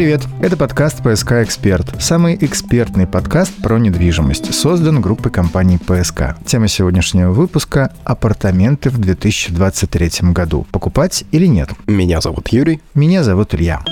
привет! Это подкаст «ПСК Эксперт». Самый экспертный подкаст про недвижимость. Создан группой компаний «ПСК». Тема сегодняшнего выпуска – апартаменты в 2023 году. Покупать или нет? Меня зовут Юрий. Меня зовут Илья.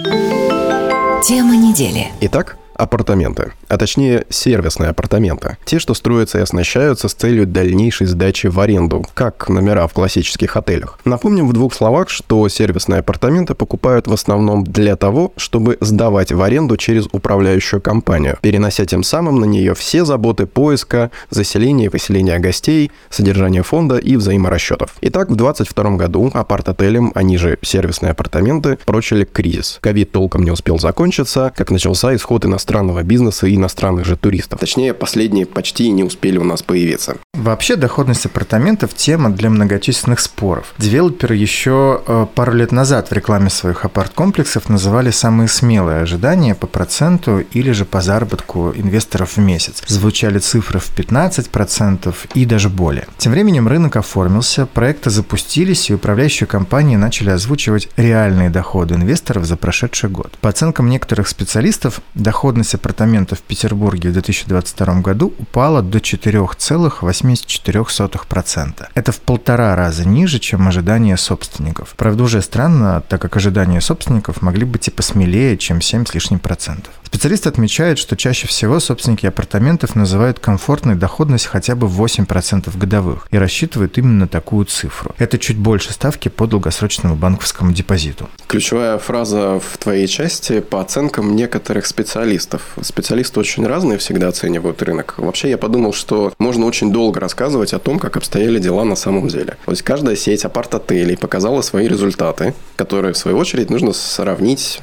Тема недели. Итак, апартаменты, а точнее сервисные апартаменты. Те, что строятся и оснащаются с целью дальнейшей сдачи в аренду, как номера в классических отелях. Напомним в двух словах, что сервисные апартаменты покупают в основном для того, чтобы сдавать в аренду через управляющую компанию, перенося тем самым на нее все заботы поиска, заселения и выселения гостей, содержания фонда и взаиморасчетов. Итак, в 2022 году апарт-отелям, они же сервисные апартаменты, прочили кризис. Ковид толком не успел закончиться, как начался исход иностранных иностранного бизнеса и иностранных же туристов. Точнее, последние почти не успели у нас появиться. Вообще, доходность апартаментов – тема для многочисленных споров. Девелоперы еще э, пару лет назад в рекламе своих апарт-комплексов называли самые смелые ожидания по проценту или же по заработку инвесторов в месяц. Звучали цифры в 15% и даже более. Тем временем рынок оформился, проекты запустились, и управляющие компании начали озвучивать реальные доходы инвесторов за прошедший год. По оценкам некоторых специалистов, доходность доходность апартаментов в Петербурге в 2022 году упала до 4,84%. Это в полтора раза ниже, чем ожидания собственников. Правда, уже странно, так как ожидания собственников могли быть и посмелее, чем 7 с лишним процентов. Специалисты отмечают, что чаще всего собственники апартаментов называют комфортной доходность хотя бы 8% годовых и рассчитывают именно такую цифру. Это чуть больше ставки по долгосрочному банковскому депозиту. Ключевая фраза в твоей части по оценкам некоторых специалистов. Специалисты очень разные всегда оценивают рынок. Вообще я подумал, что можно очень долго рассказывать о том, как обстояли дела на самом деле. То есть каждая сеть апарт-отелей показала свои результаты, которые в свою очередь нужно сравнить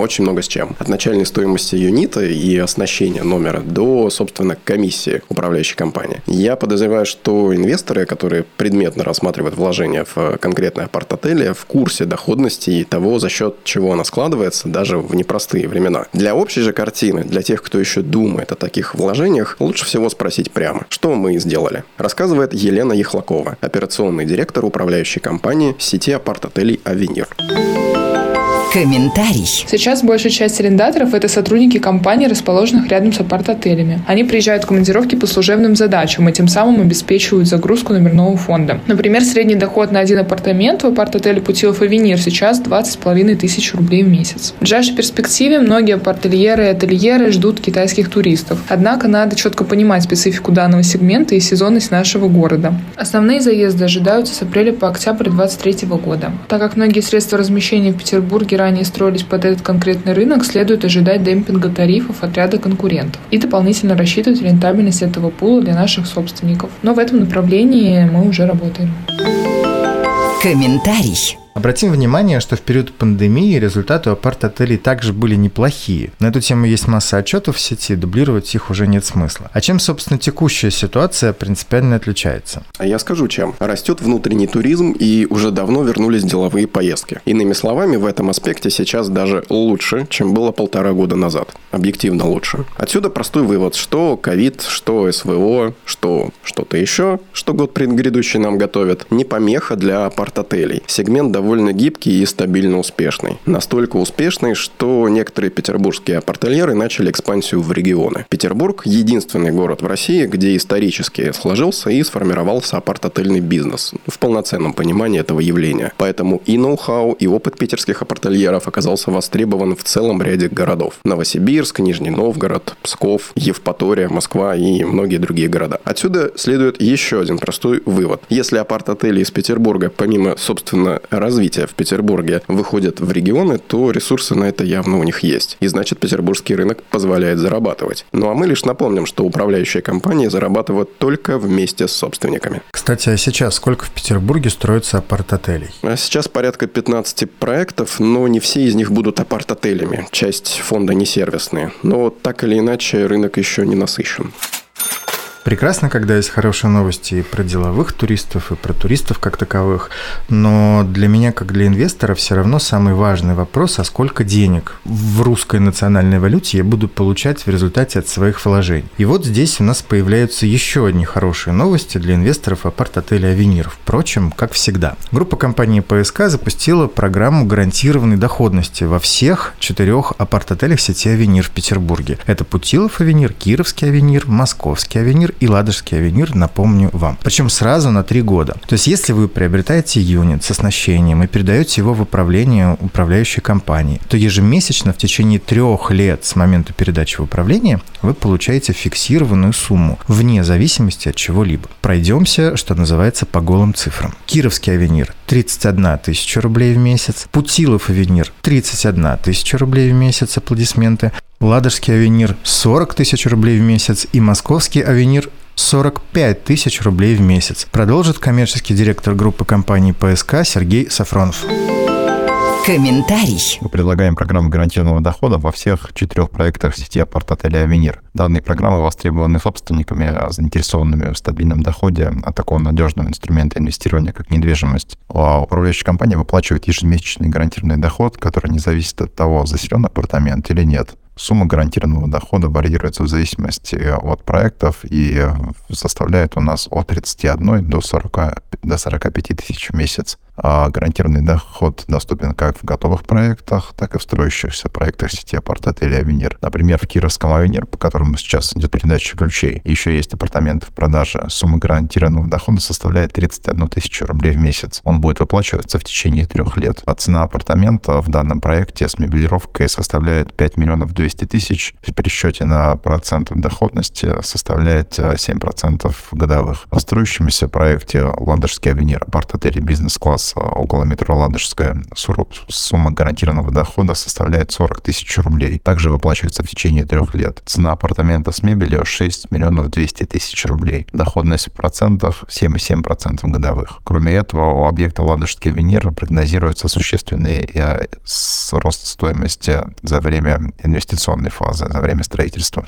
очень много с чем. От начальной стоимости юнита и оснащения номера до, собственно, комиссии управляющей компании. Я подозреваю, что инвесторы, которые предметно рассматривают вложения в конкретное апарт-отеле, в курсе доходности и того, за счет чего она складывается, даже в непростые времена. Для общей же картины, для тех, кто еще думает о таких вложениях, лучше всего спросить прямо, что мы сделали. Рассказывает Елена Ехлакова, операционный директор управляющей компании сети апарт-отелей «Авенир». Комментарий. Сейчас большая часть арендаторов – это сотрудники компаний, расположенных рядом с апарт-отелями. Они приезжают в командировки по служебным задачам и тем самым обеспечивают загрузку номерного фонда. Например, средний доход на один апартамент в апарт-отеле Путилов Авенир сейчас 20,5 тысяч рублей в месяц. В ближайшей перспективе многие апартельеры и ательеры ждут китайских туристов. Однако надо четко понимать специфику данного сегмента и сезонность нашего города. Основные заезды ожидаются с апреля по октябрь 2023 года. Так как многие средства размещения в Петербурге ранее строились под этот конкретный рынок, следует ожидать демпинга тарифов от ряда конкурентов и дополнительно рассчитывать рентабельность этого пула для наших собственников. Но в этом направлении мы уже работаем. Комментарий. Обратим внимание, что в период пандемии результаты у апарт-отелей также были неплохие. На эту тему есть масса отчетов в сети, дублировать их уже нет смысла. А чем, собственно, текущая ситуация принципиально отличается? А я скажу чем. Растет внутренний туризм и уже давно вернулись деловые поездки. Иными словами, в этом аспекте сейчас даже лучше, чем было полтора года назад. Объективно лучше. Отсюда простой вывод, что ковид, что СВО, что что-то еще, что год предгрядущий нам готовят, не помеха для апарт-отелей. Сегмент довольно довольно гибкий и стабильно успешный. Настолько успешный, что некоторые петербургские апартельеры начали экспансию в регионы. Петербург – единственный город в России, где исторически сложился и сформировался апарт-отельный бизнес в полноценном понимании этого явления. Поэтому и ноу-хау, и опыт питерских апартельеров оказался востребован в целом ряде городов. Новосибирск, Нижний Новгород, Псков, Евпатория, Москва и многие другие города. Отсюда следует еще один простой вывод. Если апарт-отели из Петербурга, помимо, собственно, раз развития в Петербурге выходят в регионы, то ресурсы на это явно у них есть. И значит, петербургский рынок позволяет зарабатывать. Ну а мы лишь напомним, что управляющие компании зарабатывают только вместе с собственниками. Кстати, а сейчас сколько в Петербурге строится апарт-отелей? А сейчас порядка 15 проектов, но не все из них будут апарт-отелями. Часть фонда не сервисные. Но так или иначе рынок еще не насыщен. Прекрасно, когда есть хорошие новости и про деловых туристов, и про туристов как таковых, но для меня, как для инвестора, все равно самый важный вопрос, а сколько денег в русской национальной валюте я буду получать в результате от своих вложений. И вот здесь у нас появляются еще одни хорошие новости для инвесторов апарт-отеля «Авенир». Впрочем, как всегда. Группа компании ПСК запустила программу гарантированной доходности во всех четырех апарт-отелях сети «Авенир» в Петербурге. Это Путилов «Авенир», Кировский «Авенир», Московский «Авенир» и Ладожский «Авенир», напомню вам. Причем сразу на три года. То есть, если вы приобретаете юнит с оснащением и передаете его в управление управляющей компании, то ежемесячно в течение трех лет с момента передачи в управление вы получаете фиксированную сумму вне зависимости от чего-либо. Пройдемся, что называется, по голым цифрам. Кировский «Авенир» 31 тысяча рублей в месяц, Путилов «Авенир» 31 тысяча рублей в месяц, аплодисменты, Ладожский «Авенир» 40 тысяч рублей в месяц и Московский «Авенир» 45 тысяч рублей в месяц, продолжит коммерческий директор группы компаний ПСК Сергей Сафронов. Комментарий. Мы предлагаем программу гарантированного дохода во всех четырех проектах сети апарт-отеля «Авенир». Данные программы востребованы собственниками, заинтересованными в стабильном доходе от такого надежного инструмента инвестирования, как недвижимость. А управляющая компания выплачивает ежемесячный гарантированный доход, который не зависит от того, заселен апартамент или нет. Сумма гарантированного дохода варьируется в зависимости от проектов и составляет у нас от 31 до, 40, до 45 тысяч в месяц а гарантированный доход доступен как в готовых проектах, так и в строящихся проектах сети апарт-отелей «Авенир». Например, в Кировском «Авенир», по которому сейчас идет передача ключей, еще есть апартаменты в продаже. Сумма гарантированного дохода составляет 31 тысячу рублей в месяц. Он будет выплачиваться в течение трех лет. А цена апартамента в данном проекте с мебелировкой составляет 5 миллионов 200 тысяч. В пересчете на процент доходности составляет 7% годовых. В строящемся проекте «Ладожский «Авенир» апарт-отель бизнес-класс около метро Ладожская. Сумма гарантированного дохода составляет 40 тысяч рублей. Также выплачивается в течение трех лет. Цена апартамента с мебелью 6 миллионов 200 тысяч рублей. Доходность в процентах 7,7% годовых. Кроме этого, у объекта Ладожский Венера прогнозируется существенный э, рост стоимости за время инвестиционной фазы, за время строительства.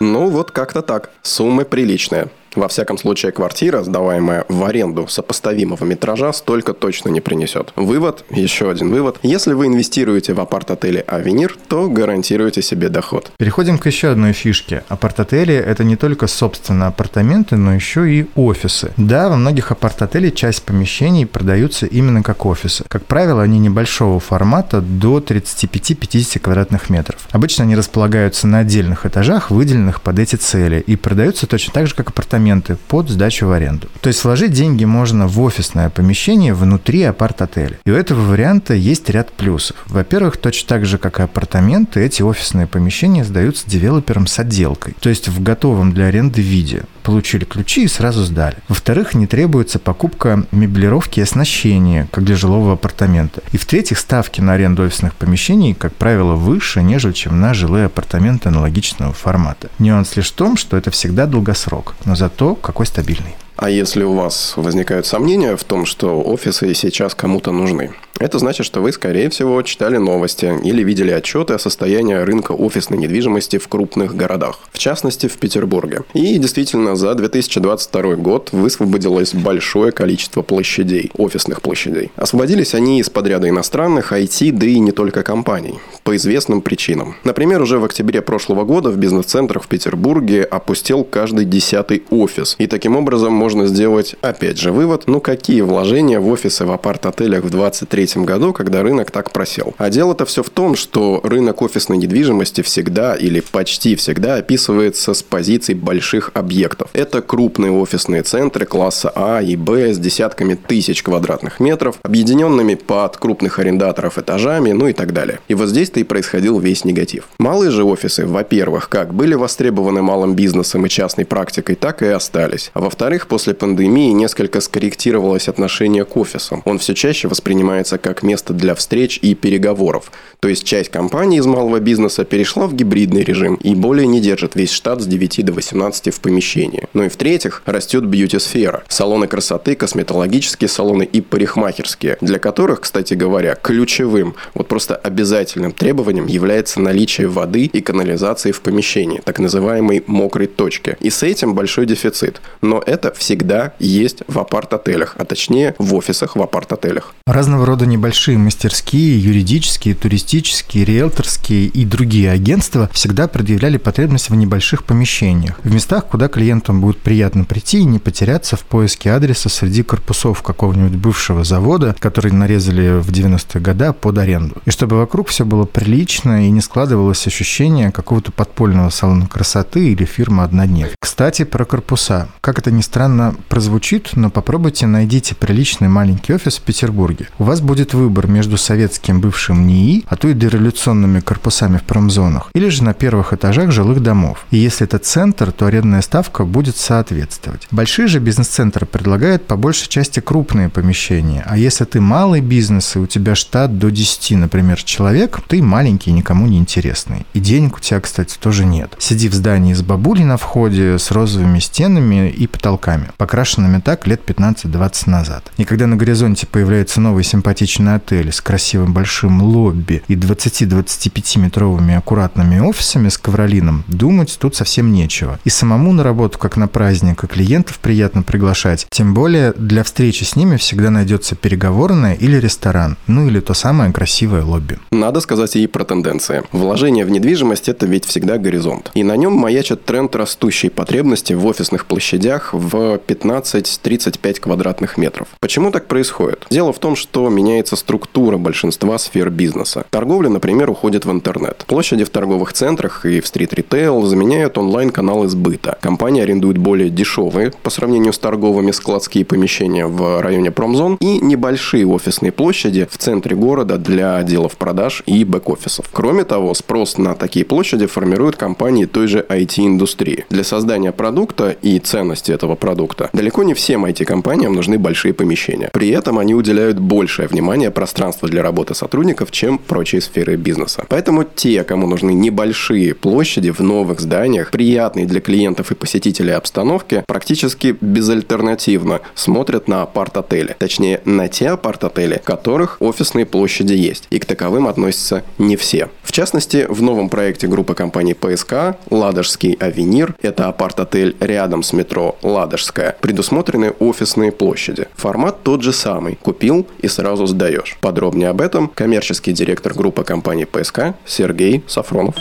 Ну, вот как-то так. Суммы приличные. Во всяком случае, квартира, сдаваемая в аренду сопоставимого метража, столько точно не принесет. Вывод, еще один вывод. Если вы инвестируете в апарт-отеле «Авенир», то гарантируете себе доход. Переходим к еще одной фишке. Апарт-отели – это не только, собственно, апартаменты, но еще и офисы. Да, во многих апарт-отелей часть помещений продаются именно как офисы. Как правило, они небольшого формата, до 35-50 квадратных метров. Обычно они располагаются на отдельных этажах, выделенных под эти цели, и продаются точно так же, как апартаменты апартаменты под сдачу в аренду. То есть вложить деньги можно в офисное помещение внутри апарт-отеля. И у этого варианта есть ряд плюсов. Во-первых, точно так же, как и апартаменты, эти офисные помещения сдаются девелоперам с отделкой. То есть в готовом для аренды виде получили ключи и сразу сдали. Во-вторых, не требуется покупка меблировки и оснащения, как для жилого апартамента. И в-третьих, ставки на аренду офисных помещений, как правило, выше, нежели чем на жилые апартаменты аналогичного формата. Нюанс лишь в том, что это всегда долгосрок, но зато какой стабильный. А если у вас возникают сомнения в том, что офисы сейчас кому-то нужны, это значит, что вы, скорее всего, читали новости или видели отчеты о состоянии рынка офисной недвижимости в крупных городах, в частности, в Петербурге. И действительно, за 2022 год высвободилось большое количество площадей, офисных площадей. Освободились они из подряда иностранных, IT, да и не только компаний, по известным причинам. Например, уже в октябре прошлого года в бизнес-центрах в Петербурге опустел каждый десятый офис. И таким образом можно сделать, опять же, вывод, ну какие вложения в офисы в апарт-отелях в 23 2023 году, когда рынок так просел. А дело-то все в том, что рынок офисной недвижимости всегда или почти всегда описывается с позиций больших объектов. Это крупные офисные центры класса А и Б с десятками тысяч квадратных метров, объединенными под крупных арендаторов этажами, ну и так далее. И вот здесь-то и происходил весь негатив. Малые же офисы, во-первых, как были востребованы малым бизнесом и частной практикой, так и остались. А во-вторых, после пандемии несколько скорректировалось отношение к офисам. Он все чаще воспринимается как место для встреч и переговоров. То есть часть компаний из малого бизнеса перешла в гибридный режим и более не держит весь штат с 9 до 18 в помещении. Ну и в-третьих, растет бьюти-сфера. Салоны красоты, косметологические салоны и парикмахерские, для которых, кстати говоря, ключевым, вот просто обязательным требованием является наличие воды и канализации в помещении, так называемой мокрой точки. И с этим большой дефицит. Но это всегда есть в апарт-отелях, а точнее в офисах в апарт-отелях. Разного рода небольшие мастерские, юридические, туристические, риэлторские и другие агентства всегда предъявляли потребность в небольших помещениях, в местах, куда клиентам будет приятно прийти и не потеряться в поиске адреса среди корпусов какого-нибудь бывшего завода, который нарезали в 90-е годы под аренду. И чтобы вокруг все было прилично и не складывалось ощущение какого-то подпольного салона красоты или фирмы одноднев. Кстати, про корпуса. Как это ни странно прозвучит, но попробуйте найдите приличный маленький офис в Петербурге. У вас будет выбор между советским бывшим НИИ, а то и дореволюционными корпусами в промзонах, или же на первых этажах жилых домов. И если это центр, то арендная ставка будет соответствовать. Большие же бизнес-центры предлагают по большей части крупные помещения, а если ты малый бизнес и у тебя штат до 10, например, человек, ты маленький и никому не интересный. И денег у тебя, кстати, тоже нет. Сиди в здании с бабулей на входе, с розовыми стенами и потолками, покрашенными так лет 15-20 назад. И когда на горизонте появляется новый симпатичный отель с красивым большим лобби и 20-25 метровыми аккуратными офисами с ковролином, думать тут совсем нечего. И самому на работу, как на праздник, и клиентов приятно приглашать. Тем более для встречи с ними всегда найдется переговорная или ресторан, ну или то самое красивое лобби. Надо сказать и про тенденции. Вложение в недвижимость – это ведь всегда горизонт. И на нем маячит тренд растущей потребности в офисных площадях в 15-35 квадратных метров. Почему так происходит? Дело в том, что меняется структура большинства сфер бизнеса. Торговля, например, уходит в интернет. Площади в торговых центрах и в стрит-ритейл заменяют онлайн-каналы сбыта. Компании арендуют более дешевые по сравнению с торговыми складские помещения в районе промзон и небольшие офисные площади в центре города для отделов продаж и бэк-офисов. Кроме того, спрос на такие площади формируют компании той же IT-индустрии. Для создания продукта и ценности этого продукта далеко не всем IT-компаниям нужны большие помещения. При этом они уделяют большее внимание пространству для работы сотрудников, чем прочие сферы бизнеса. Поэтому те, кому нужны небольшие площади в новых зданиях, приятные для клиентов и посетителей обстановки, практически безальтернативно смотрят на апарт-отели. Точнее, на те апарт-отели, которых офисные площади есть. И к таковым относятся не все. В частности, в новом проекте группы компаний ПСК «Ладожский Авенир» – это апарт-отель рядом с метро «Ладожская», предусмотрены офисные площади. Формат тот же самый – купил и сразу сдаешь. Подробнее об этом коммерческий директор группы компании ПСК Сергей Сафронов.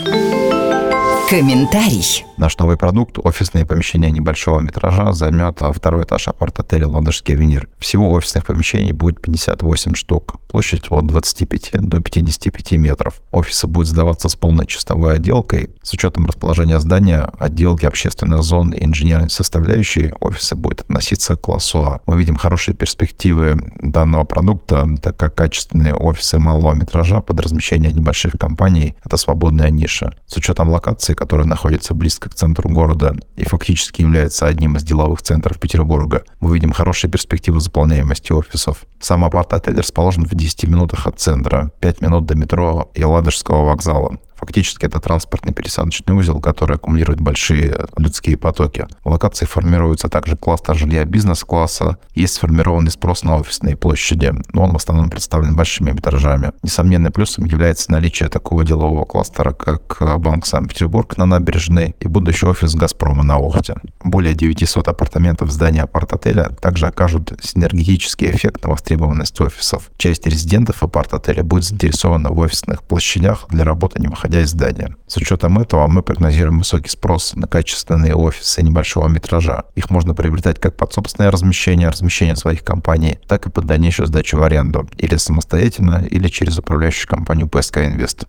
Комментарий. Наш новый продукт, офисные помещения небольшого метража, займет второй этаж апарт-отеля «Ладожский авенир». Всего офисных помещений будет 58 штук. Площадь от 25 до 55 метров. Офисы будут сдаваться с полной чистовой отделкой. С учетом расположения здания, отделки общественных зон и инженерной составляющей, офисы будут относиться к классу А. Мы видим хорошие перспективы данного продукта, так как качественные офисы малого метража под размещение небольших компаний – это свободная ниша. С учетом локации, которая находится близко к центру города и фактически является одним из деловых центров Петербурга, мы видим хорошие перспективы заполняемости офисов. Сам апарт-отель расположен в 10 минутах от центра, 5 минут до метро и Ладожского вокзала. Фактически это транспортный пересадочный узел, который аккумулирует большие людские потоки. В локации формируется также кластер жилья бизнес-класса. Есть сформированный спрос на офисные площади, но он в основном представлен большими этажами. Несомненным плюсом является наличие такого делового кластера, как Банк Санкт-Петербург на набережной и будущий офис «Газпрома» на Охте. Более 900 апартаментов в здании апарт-отеля также окажут синергетический эффект на востребованность офисов. Часть резидентов апарт-отеля будет заинтересована в офисных площадях для работы не выходя из здания. С учетом этого мы прогнозируем высокий спрос на качественные офисы небольшого метража. Их можно приобретать как под собственное размещение, размещение своих компаний, так и под дальнейшую сдачу в аренду, или самостоятельно, или через управляющую компанию PSK Invest.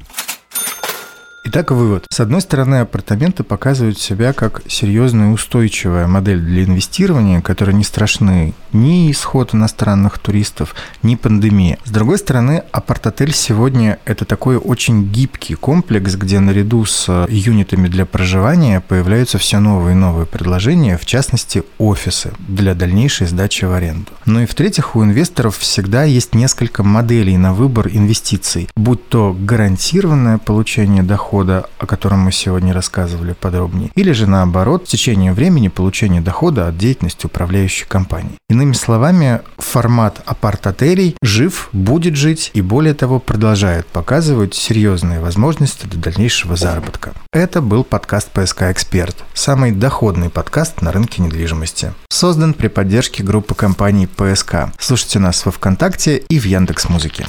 Итак, вывод. С одной стороны, апартаменты показывают себя как серьезная устойчивая модель для инвестирования, которая не страшны ни исход иностранных туристов, ни пандемия. С другой стороны, апарт-отель сегодня – это такой очень гибкий комплекс, где наряду с юнитами для проживания появляются все новые и новые предложения, в частности, офисы для дальнейшей сдачи в аренду. Ну и в-третьих, у инвесторов всегда есть несколько моделей на выбор инвестиций, будь то гарантированное получение дохода, о котором мы сегодня рассказывали подробнее, или же наоборот, в течение времени получение дохода от деятельности управляющей компании. Иными словами, формат апарт-отелей жив, будет жить и более того продолжает показывать серьезные возможности для дальнейшего заработка. Это был подкаст «ПСК Эксперт», самый доходный подкаст на рынке недвижимости. Создан при поддержке группы компаний «ПСК». Слушайте нас во ВКонтакте и в Яндекс.Музыке.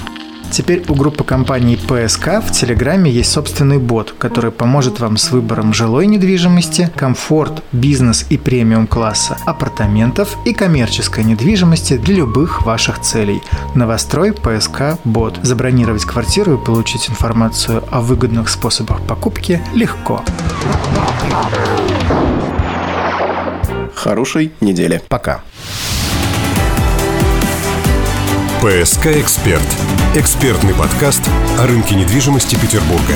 Теперь у группы компаний ПСК в Телеграме есть собственный бот, который поможет вам с выбором жилой недвижимости, комфорт, бизнес и премиум класса, апартаментов и коммерческой недвижимости для любых ваших целей. Новострой ПСК Бот. Забронировать квартиру и получить информацию о выгодных способах покупки легко. Хорошей недели. Пока. ПСК «Эксперт» – экспертный подкаст о рынке недвижимости Петербурга.